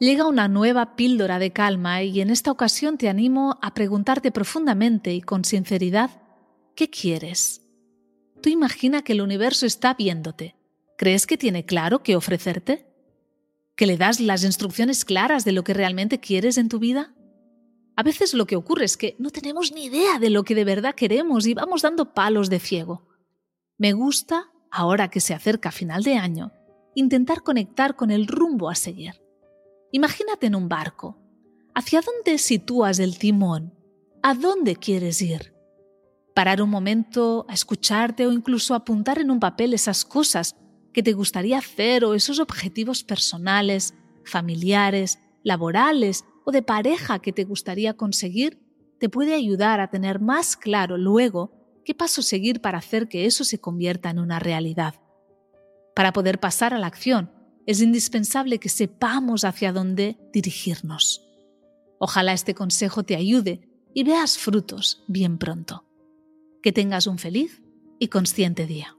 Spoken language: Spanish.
Llega una nueva píldora de calma y en esta ocasión te animo a preguntarte profundamente y con sinceridad, ¿qué quieres? Tú imagina que el universo está viéndote. ¿Crees que tiene claro qué ofrecerte? ¿Que le das las instrucciones claras de lo que realmente quieres en tu vida? A veces lo que ocurre es que no tenemos ni idea de lo que de verdad queremos y vamos dando palos de ciego. Me gusta, ahora que se acerca final de año, intentar conectar con el rumbo a seguir. Imagínate en un barco. ¿Hacia dónde sitúas el timón? ¿A dónde quieres ir? Parar un momento a escucharte o incluso apuntar en un papel esas cosas que te gustaría hacer o esos objetivos personales, familiares, laborales o de pareja que te gustaría conseguir, te puede ayudar a tener más claro luego qué paso seguir para hacer que eso se convierta en una realidad. Para poder pasar a la acción, es indispensable que sepamos hacia dónde dirigirnos. Ojalá este consejo te ayude y veas frutos bien pronto. Que tengas un feliz y consciente día.